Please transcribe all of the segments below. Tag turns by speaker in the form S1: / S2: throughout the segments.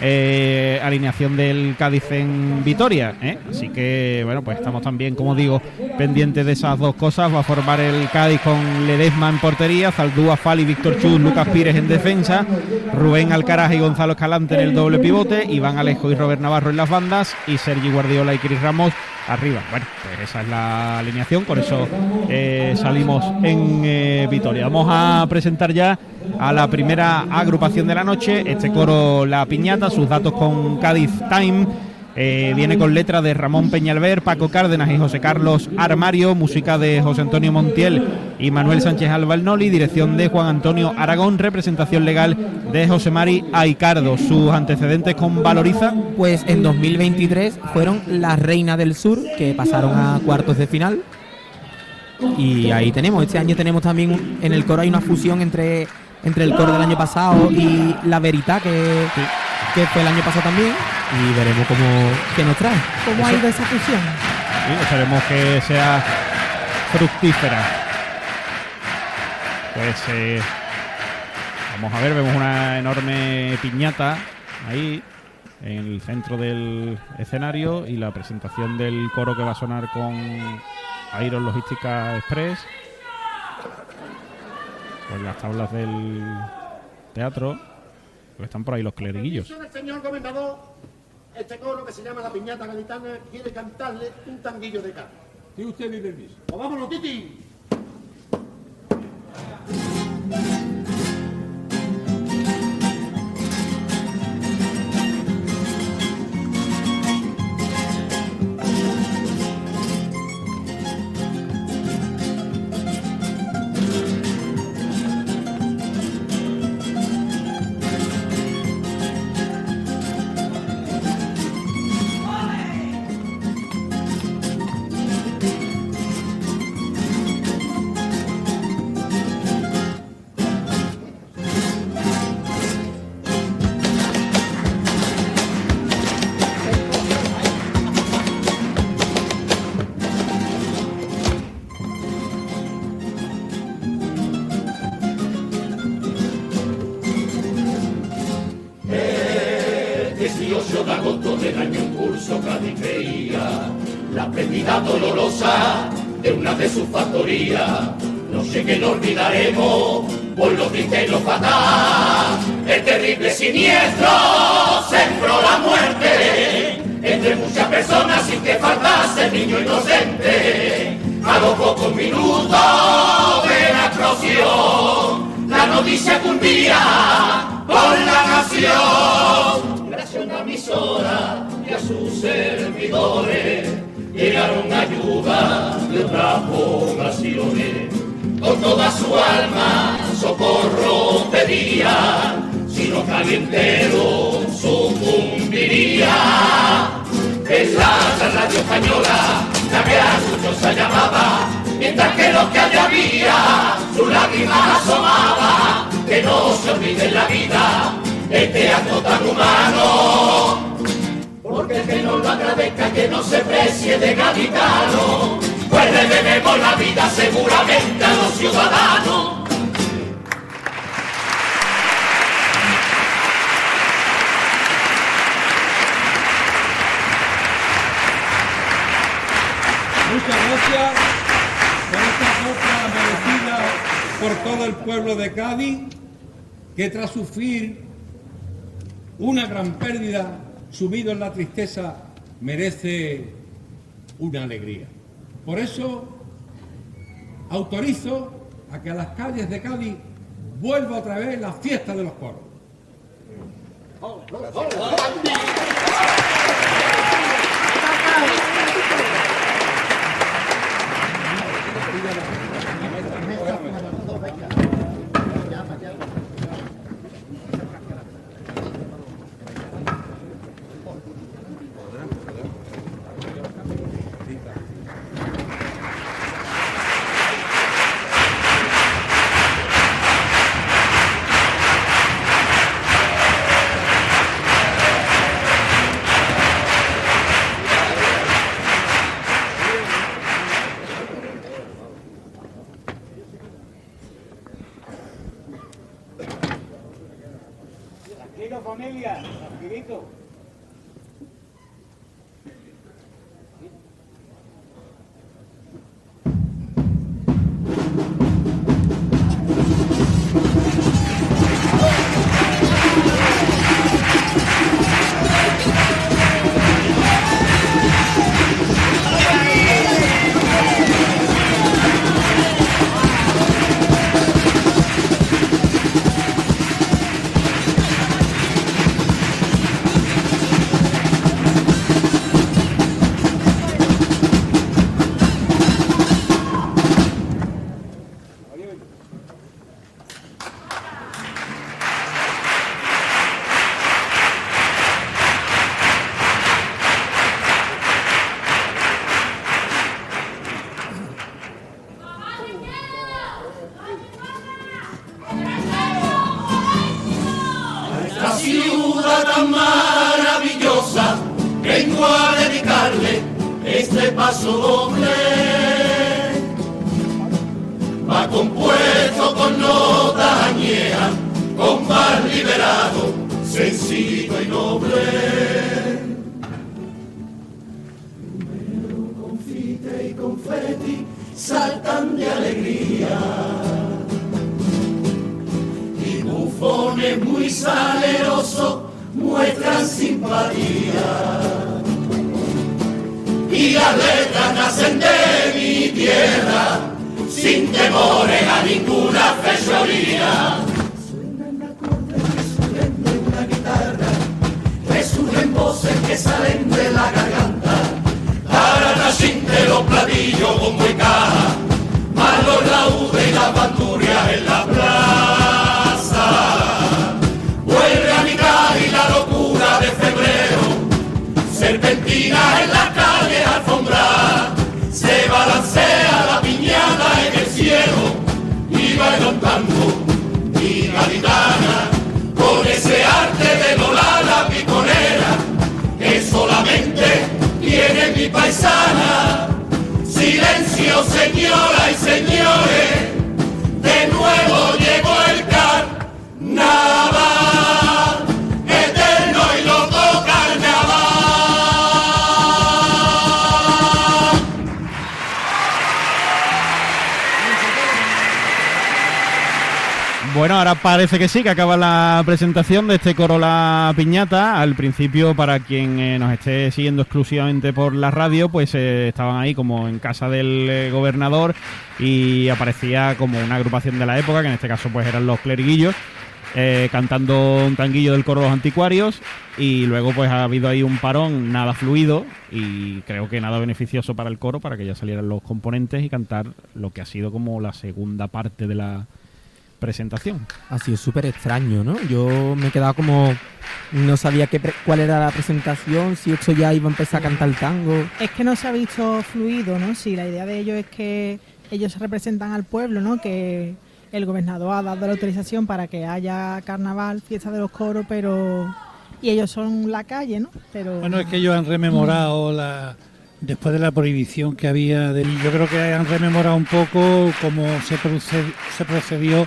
S1: eh, alineación del Cádiz en Vitoria. ¿eh? Así que, bueno, pues estamos también, como digo, pendientes de esas dos cosas. Va a formar el Cádiz con Ledesma en portería, Zaldúa, Fali, Víctor Chus, Lucas Pires en defensa, Rubén Alcaraz y Gonzalo Escalante en el doble pivote, Iván Alejo y Robert Navarro en las bandas y Sergi Guardiola y Cris Ramos arriba. Bueno, pues esa es la alineación, por eso eh, salimos en Vitoria. Vamos a presentar ya a la primera agrupación de la noche, este coro La Piñata, sus datos con Cádiz Time. Eh, viene con letra de Ramón Peñalver, Paco Cárdenas y José Carlos Armario, música de José Antonio Montiel y Manuel Sánchez Albalnoli, dirección de Juan Antonio Aragón, representación legal de José Mari Aicardo. ¿Sus antecedentes con Valoriza?
S2: Pues en 2023 fueron la Reina del Sur, que pasaron a cuartos de final. Y ahí tenemos, este año tenemos también en el coro hay una fusión entre, entre el coro del año pasado y la Verita, que, que fue el año pasado también. Y veremos cómo qué nos trae.
S3: ¿Cómo ha ido esa fusión?
S1: Sí, esperemos que sea fructífera. Pues eh, vamos a ver, vemos una enorme piñata ahí en el centro del escenario y la presentación del coro que va a sonar con Iron Logística Express. Pues las tablas del teatro. Pues están por ahí los cleriguillos.
S4: Atención, señor gobernador, este coro que se llama La Piñata Gaditana quiere cantarle un tanguillo de carne.
S5: Si usted mi permiso.
S4: ¡Pues vámonos, Titi!
S6: Olvidaremos por lo triste y lo fatal. El terrible siniestro sembró la muerte entre muchas personas sin que faltase niño inocente. A los pocos minutos de la explosión, la noticia cundía por la nación. Gracias a una emisora y a sus servidores llegaron ayuda de otras poblaciones. Con toda su alma socorro pedía, si no calientero sucumbiría. Es la radio española la que a muchos se llamaba, mientras que los que allá había, su lágrima asomaba, que no se olvide en la vida este acto tan humano. Porque el que no lo agradezca, que no se precie de gaditano, le debemos la vida seguramente a los ciudadanos.
S5: Muchas gracias por esta copla merecida por todo el pueblo de Cádiz, que tras sufrir una gran pérdida, sumido en la tristeza, merece una alegría. Por eso autorizo a que a las calles de Cádiz vuelva otra vez la fiesta de los coros.
S6: ¡Viva Familia. Tan maravillosa, vengo a dedicarle este paso doble. Va compuesto con notas añejas, con más liberado, sencillo y noble. Confite y confeti saltan de alegría y bufones muy salerosos muestran simpatía. Y las letras nacen de mi tierra, sin temores a ninguna fechoría. Suenan acordes que surgen de una guitarra, resurgen voces que salen de la garganta. Para de los platillos como y caja, paisana. Silencio, señora y señores, de nuevo llegó
S1: Bueno, ahora parece que sí, que acaba la presentación de este Corola Piñata. Al principio, para quien eh, nos esté siguiendo exclusivamente por la radio, pues eh, estaban ahí como en casa del eh, gobernador y aparecía como una agrupación de la época, que en este caso pues eran los cleriguillos, cantando un tanguillo del coro Los Anticuarios y luego pues ha habido ahí un parón nada fluido y creo que nada beneficioso para el coro, para que ya salieran los componentes y cantar lo que ha sido como la segunda parte de la presentación.
S2: Ha sido súper extraño, ¿no? Yo me he quedado como... No sabía qué cuál era la presentación, si esto ya iba a empezar a cantar el tango.
S3: Es que no se ha visto fluido, ¿no? Si la idea de ellos es que ellos representan al pueblo, ¿no? Que el gobernador ha dado la autorización para que haya carnaval, fiesta de los coros, pero... Y ellos son la calle, ¿no? Pero...
S7: Bueno, es que ellos han rememorado la después de la prohibición que había. De, yo creo que han rememorado un poco cómo se, proced- se procedió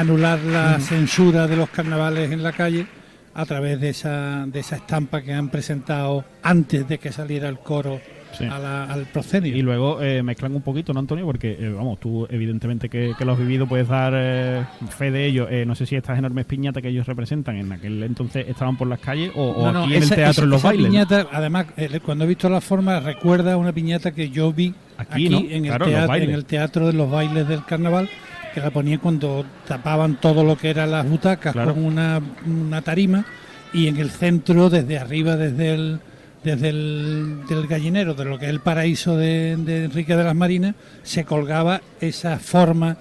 S7: anular la censura de los carnavales en la calle a través de esa, de esa estampa que han presentado antes de que saliera el coro
S1: Sí.
S7: a la- al proscenio.
S1: Y luego eh, mezclan un poquito, ¿no, Antonio? Porque, eh, vamos, tú evidentemente que, que lo has vivido puedes dar eh, fe de ello. No sé si estas enormes piñatas que ellos representan en aquel entonces estaban por las calles o, o
S7: No, no,
S1: aquí en el teatro
S7: esa-
S1: en los
S7: esa
S1: bailes.
S7: piñata, además, cuando he visto la forma, recuerda una piñata que yo vi
S1: Aquí,
S7: en,
S1: Claro,
S7: el teatro, en el teatro de los bailes del carnaval, que la ponían cuando tapaban todo lo que eran las butacas
S1: Claro.
S7: con una, una tarima y en el centro, desde arriba, desde el desde el del gallinero, de lo que es el paraíso de, de Enrique de las Marinas, se colgaba esa forma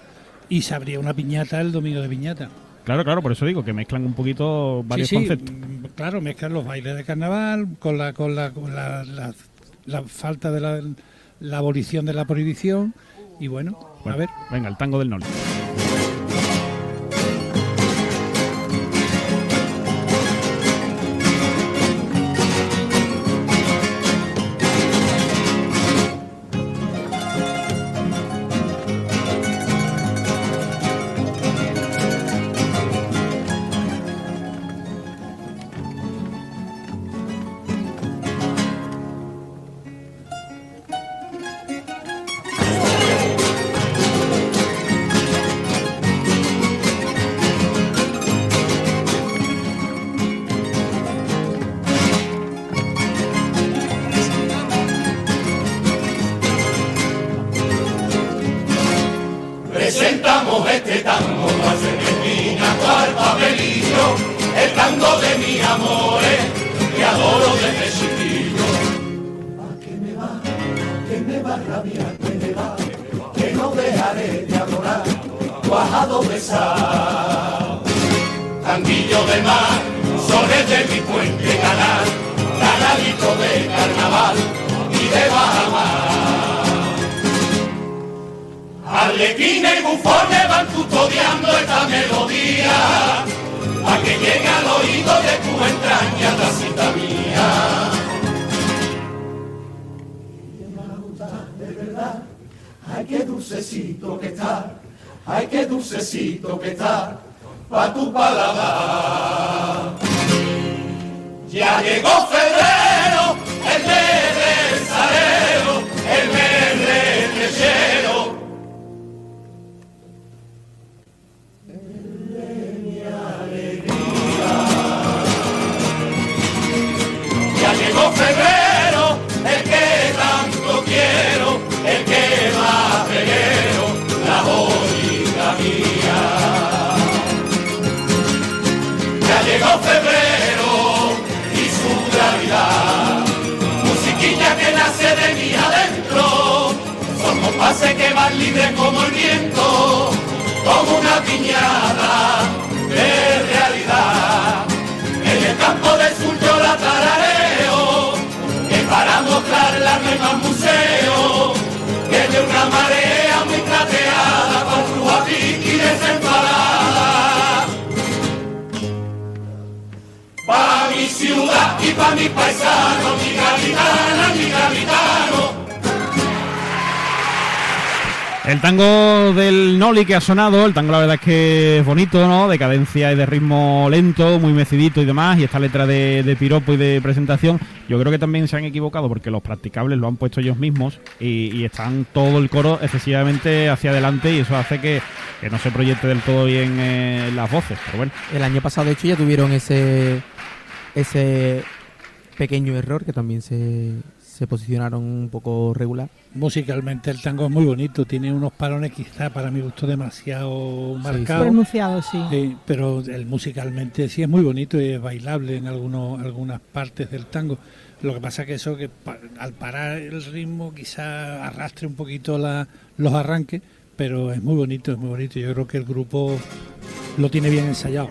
S7: y se abría una piñata el domingo de piñata.
S1: Claro, claro, por eso digo que mezclan un poquito varios
S7: Sí, sí,
S1: conceptos.
S7: mm, claro, mezclan los bailes de carnaval con la con la, con la, la- la falta de la, la abolición de la prohibición y bueno,
S1: Bueno,
S7: a ver.
S1: Venga, el tango del norte.
S6: Bufones van custodiando esta melodía, a que llegue al oído de tu entraña la cita mía. De verdad, ay qué dulcecito que está, ay qué dulcecito que está, pa' tu paladar. Ya llegó febrero, el mes del salero, el mes libres como el viento, como una piñada de realidad. En el campo del sur yo la tarareo, que para mostrarla no hay más museo, que de una marea muy plateada, con pique y desenfadada. Pa' mi ciudad y pa' mi paisano, mi capitana, mi capitano.
S1: El tango del Noli que ha sonado, el tango la verdad es que es bonito, ¿no? De cadencia y de ritmo lento, muy mecidito y demás, y esta letra de, de piropo y de presentación, yo creo que también se han equivocado porque los practicables lo han puesto ellos mismos y, están todo el coro excesivamente hacia adelante y eso hace que, que no se proyecte del todo bien eh, las voces, pero bueno.
S2: El año pasado, de hecho, ya tuvieron ese ese pequeño error que también se, se posicionaron un poco regular.
S7: Musicalmente el tango es muy bonito, tiene unos parones quizá para mi gusto demasiado marcados.
S3: Pronunciado, sí.
S7: Sí, pero el musicalmente sí es muy bonito y es bailable en algunos, algunas partes del tango. Lo que pasa que eso que pa- al parar el ritmo quizá arrastre un poquito la- los arranques, pero es muy bonito, es muy bonito. Yo creo que el grupo lo tiene bien ensayado.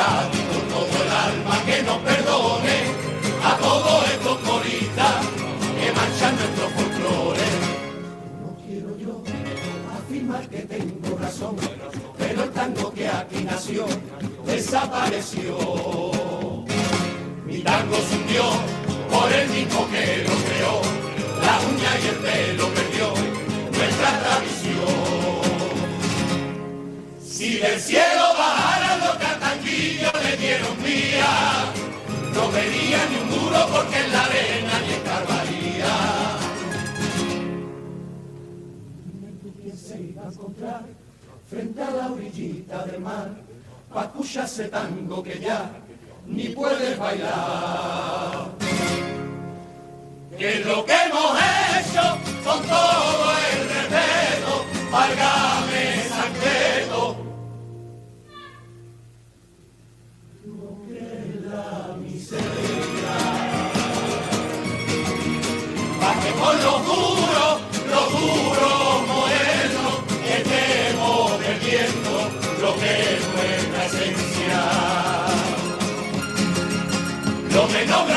S6: Cádiz, con todo el alma que nos perdone a todos estos coristas que manchan nuestro folclore. No quiero yo afirmar que tengo razón, pero el tango que aquí nació desapareció. Mi tango se hundió por el mismo que lo creó, la uña y el pelo perdió nuestra tradición. Si del cielo vía, no vería ni un duro porque en la arena ni escarbaría. ¿Quién se iba a encontrar frente a la orillita del mar pa' escucharse tango que ya ni puedes bailar? Que es lo que hemos hecho con todo el respeto,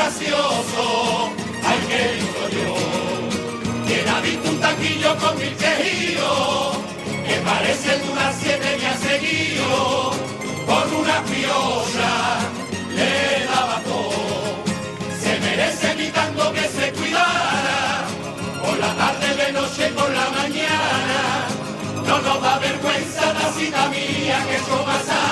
S6: gracioso, ay que lindo yo. Quien ha visto un taquillo con mil quejíos, que parece de una siete me ha seguido, con una piosa le daba todo. Se merece mi tanto que se cuidara, por la tarde, de noche, por la mañana. No nos da vergüenza la cita mía que yo pasaba.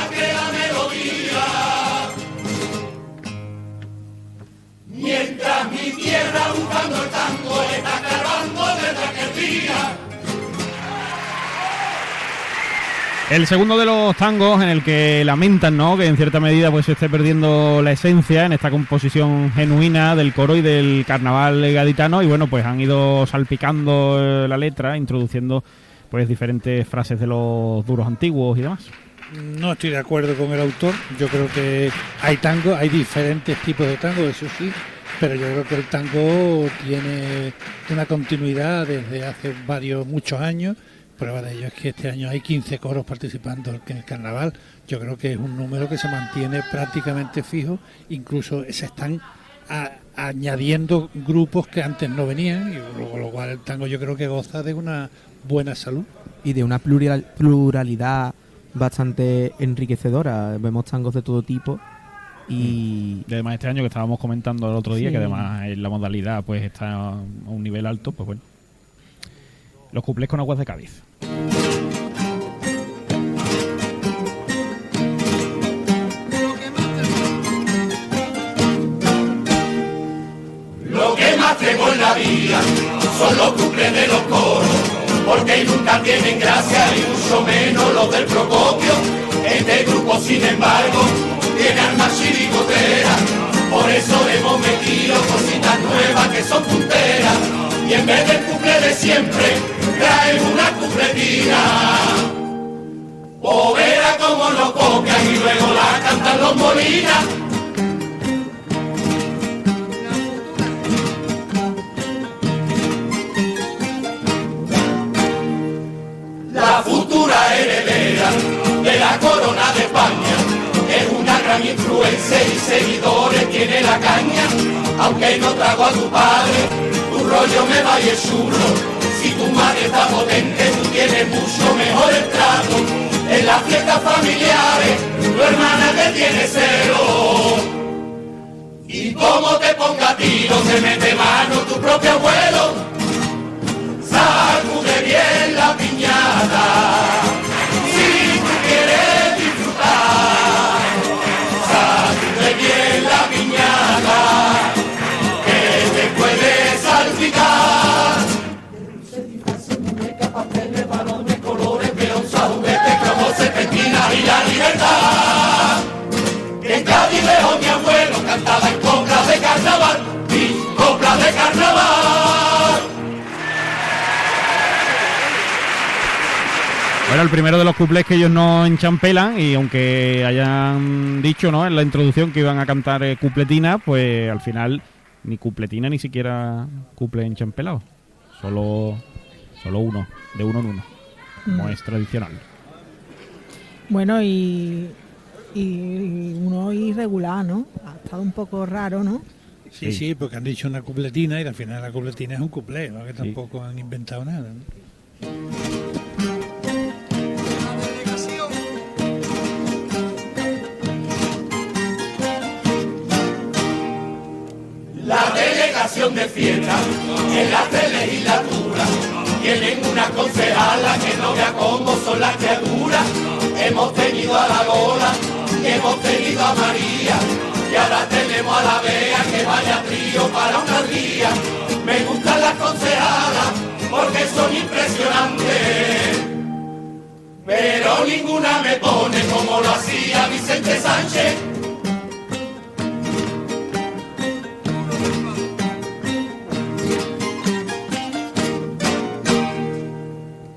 S1: El segundo de los tangos en el que lamentan, ¿no? Que en cierta medida pues se esté perdiendo la esencia en esta composición genuina del coro y del carnaval gaditano y bueno, pues han ido salpicando eh, la letra, introduciendo pues diferentes frases de los duros antiguos y demás.
S7: No estoy de acuerdo con el autor. Yo creo que hay tango, hay diferentes tipos de tango, eso sí, pero yo creo que el tango tiene una continuidad desde hace varios, muchos años Prueba de ello es que este año hay 15 coros participando en el carnaval. Yo creo que es un número que se mantiene prácticamente fijo, incluso se están añadiendo grupos que antes no venían, y con lo cual el tango yo creo que goza de una buena salud.
S2: Y de una pluralidad bastante enriquecedora. Vemos tangos de todo tipo y
S1: mm. además este año que estábamos comentando el otro día que además la modalidad pues está a un nivel alto pues bueno los cuplés con aguas de Cádiz.
S6: Lo que más tengo en la vida son los cuplés de los coros, porque nunca tienen gracia y mucho menos los del Procopio. Este grupo, sin embargo, tiene armas chiricoteras, por eso hemos metido cositas nuevas que son punteras, y en vez del cumple de siempre, traen una cumpletina. O verá como lo copian y luego la cantan los molinas. La futura heredera de la corona de España es una gran influencia y seguidores tiene la caña, aunque no trago a tu padre, tu rollo me vaya chulo si tu madre está potente, tú tienes mucho mejor el trato. En las fiestas familiares, tu hermana te tiene cero. Y como te ponga tiro, se mete mano tu propio abuelo. Sacude bien la piñata. Lejos mi abuelo cantaba en coplas de carnaval, mis coplas de carnaval.
S1: Bueno, el primero de los cuplés que ellos no enchampelan y aunque hayan dicho ¿no? en la introducción que iban a cantar eh, cupletina, pues al final ni cupletina ni siquiera cuple enchampelado. Solo, solo uno, de uno en uno, como mm. es tradicional.
S3: Bueno, y, y uno irregular, ¿no? Ha estado un poco raro, ¿no?
S7: Sí, sí, porque han dicho una cupletina y al final la cupletina es un cuplé, ¿no? que tampoco han inventado nada.
S6: La delegación de fiesta en la legislatura tienen una concejala que no vea cómo son las criaturas Hemos tenido a la Lola y hemos tenido a María y ahora tenemos a la Bea que vaya trío para una día. Me gustan las concejadas porque son impresionantes. Pero ninguna me pone como lo hacía Vicente Sánchez.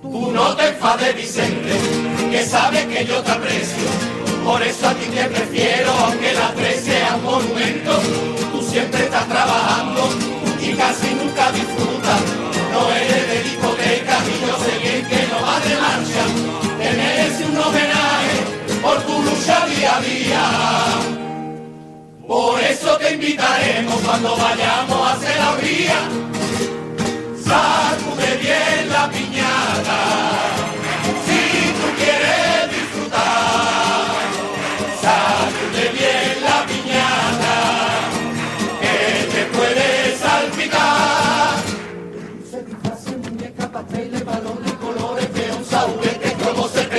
S6: Tú no te enfades, Vicente que sabes que yo te aprecio. Por eso a ti te prefiero, aunque la tres sea un monumento. Tú siempre estás trabajando y casi nunca disfrutas. No eres de discoteca y yo sé bien que no va de marcha. Te mereces un homenaje por tu lucha día a día. Por eso te invitaremos cuando vayamos a hacer la vía. Sacude bien la piñata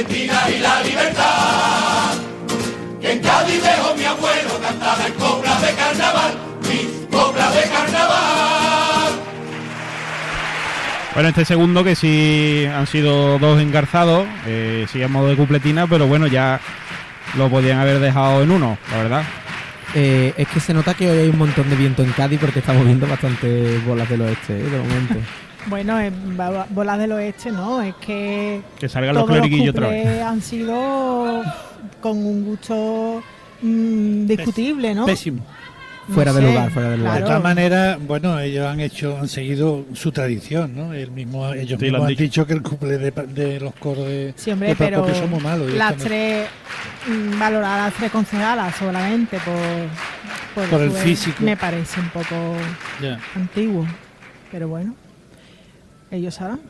S6: como serpentina y la libertad. Que en Cádiz dejo mi abuelo cantaba en coplas de carnaval, mis coplas de carnaval.
S1: Bueno, este segundo que sí han sido dos engarzados, eh, sí a modo de cupletina, pero bueno, ya lo podían haber dejado en uno, la verdad.
S2: Eh, es que se nota que hoy hay un montón de viento en Cádiz porque estamos viendo bastante bolas del oeste, ¿eh? de momento.
S3: Bueno, bolas del oeste no, es que
S1: Que salgan los
S3: todos los
S1: cleriquillos otra vez.
S3: han sido con un gusto mm, discutible, ¿no?
S7: Pésimo.
S3: No
S2: Fuera de lugar, fuera de lugar.
S7: De todas maneras, bueno, ellos han hecho, han seguido su tradición, ¿no? El mismo, ellos
S1: Sí, lo
S7: mismos
S1: han
S7: dicho. que el cumple de, de los coros de,
S3: Sí, hombre,
S7: de
S3: pero
S7: somos malos. y
S3: las
S7: no-
S3: tres, mm, las tres concejalas solamente por,
S7: Por el físico.
S3: Me parece un poco antiguo, pero bueno, ellos sabrán.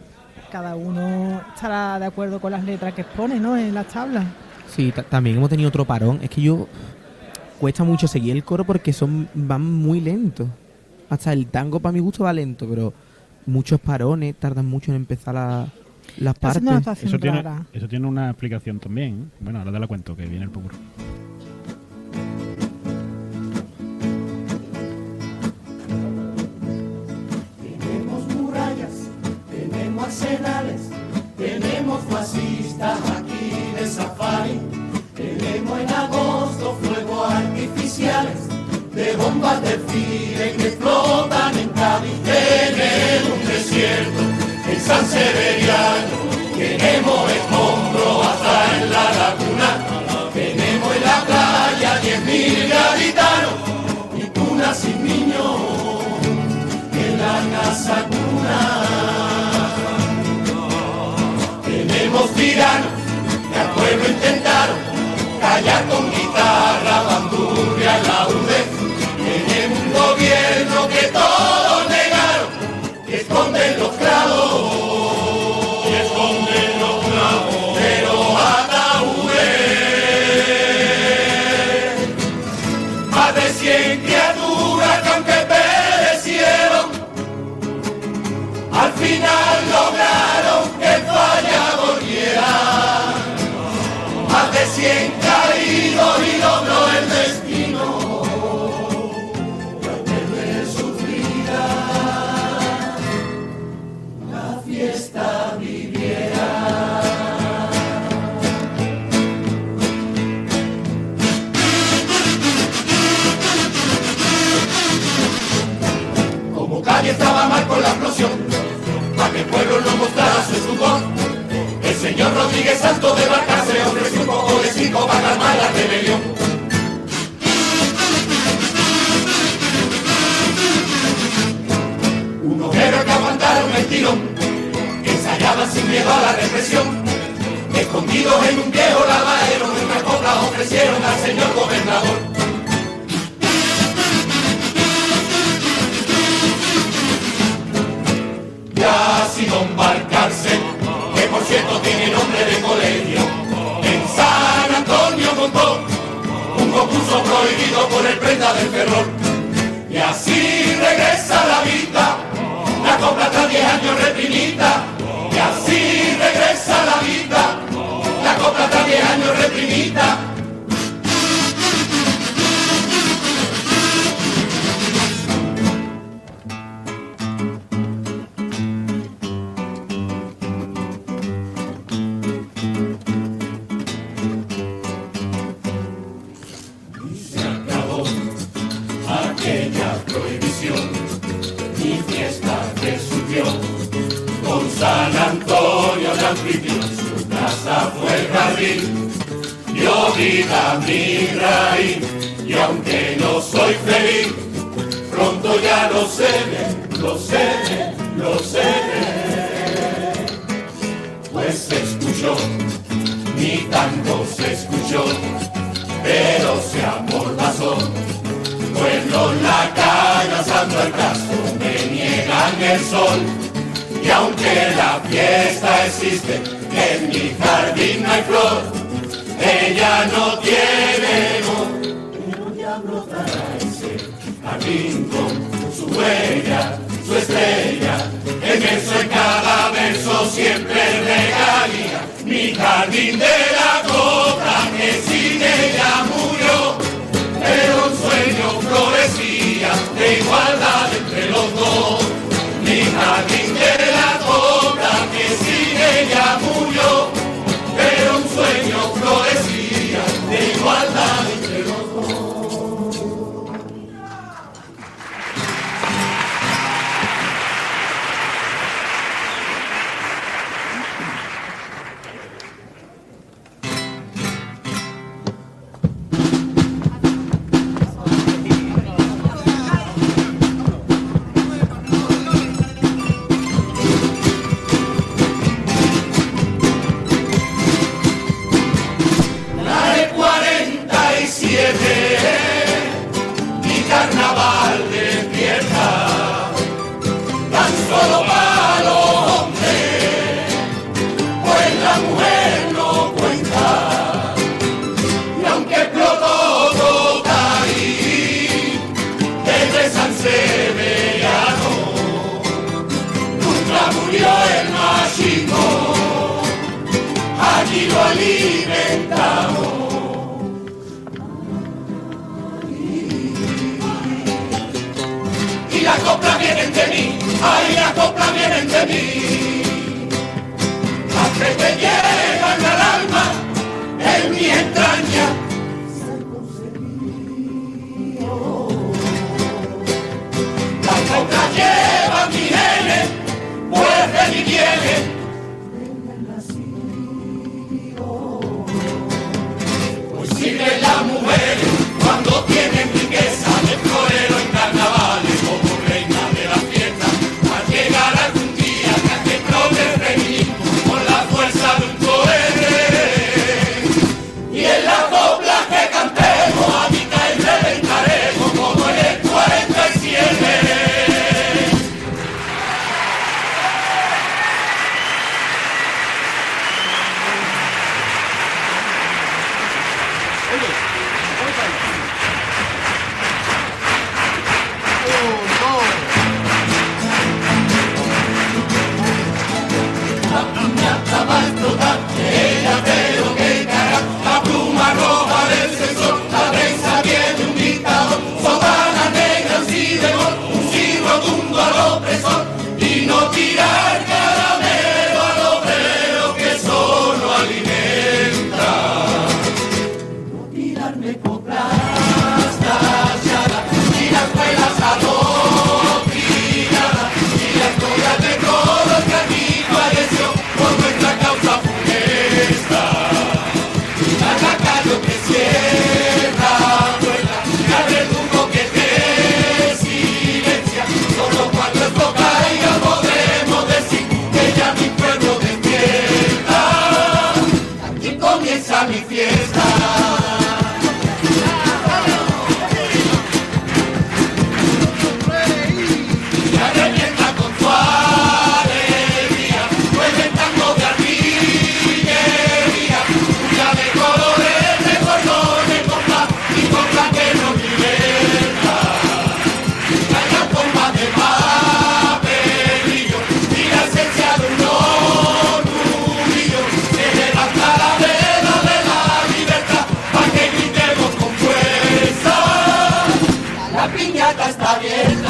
S3: Cada uno estará de acuerdo con las letras que expone, ¿no? En las tablas.
S2: Sí, ta- también hemos tenido otro parón. Es que yo cuesta mucho seguir el coro porque son van muy lentos. Hasta el tango para mi gusto va lento, pero muchos parones tardan mucho en empezar la- las partes.
S1: Eso tiene,
S3: rara.
S1: eso tiene una explicación también. Bueno, ahora te la cuento, que viene el popurrí.
S6: Tenemos fascistas aquí de safari, tenemos en agosto fuegos artificiales, de bombas de file que explotan en Cádiz, tenemos un desierto en San Severiano, tenemos escombros hasta en la laguna, tenemos en la playa diez mil gaditanos y cunas sin niños. En la casa cuna. Callar con guitarra, el pueblo no mostrara su estupor. El señor Rodríguez Santos de Barcarse ofreció un poco de circo para calmar la rebelión. Unos héroes que aguantaron el tirón, que ensayaban sin miedo a la represión. Escondidos en un viejo lavadero, nuestras coplas ofrecieron al señor gobernador. Ya sin embarcarse, que por cierto tiene nombre de colegio. En San Antonio montó un concurso prohibido por el prenda del ferrol. Y así regresa la vida, la copla tras 10 años reprimida. Y así regresa la vida, la copla tras 10 años reprimida. Lo sé, lo sé, lo sé. Pues se escuchó, mi tango se escuchó, pero se amordazó. Pueblo la calle asando el brazo, me niegan el sol. Y aunque la fiesta existe, en mi jardín no hay flor, ella no tiene amor. Pero ya brotará ese jardín huella, caja y la vienen de mí. Las que te llevan al alma en mi entraña. Las coplas llevan mi genes, pues de mi viene. está
S1: bien.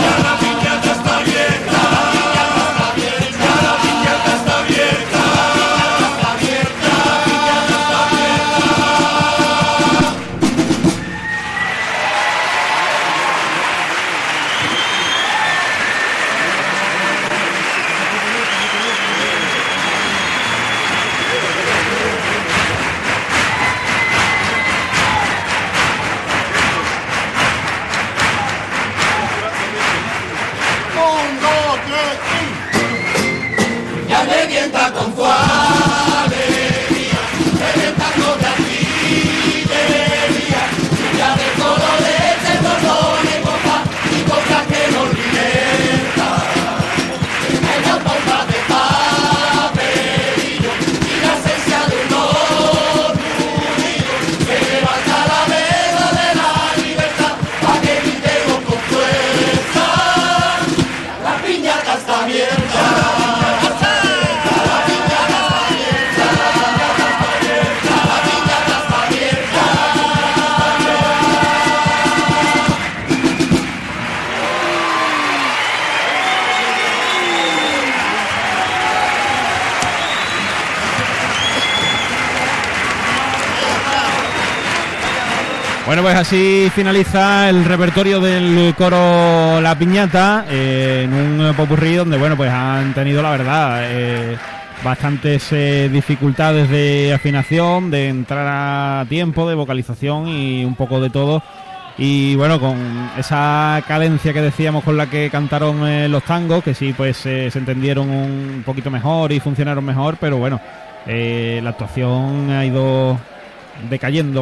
S1: Pues así finaliza el repertorio del coro La Piñata eh, en un popurrí donde, bueno, pues han tenido, la verdad, eh, bastantes eh, dificultades de afinación, de entrar a tiempo, de vocalización y un poco de todo. Y bueno, con esa cadencia que decíamos con la que cantaron los tangos, que sí, pues se entendieron un poquito mejor y funcionaron mejor, pero bueno, la actuación ha ido decayendo.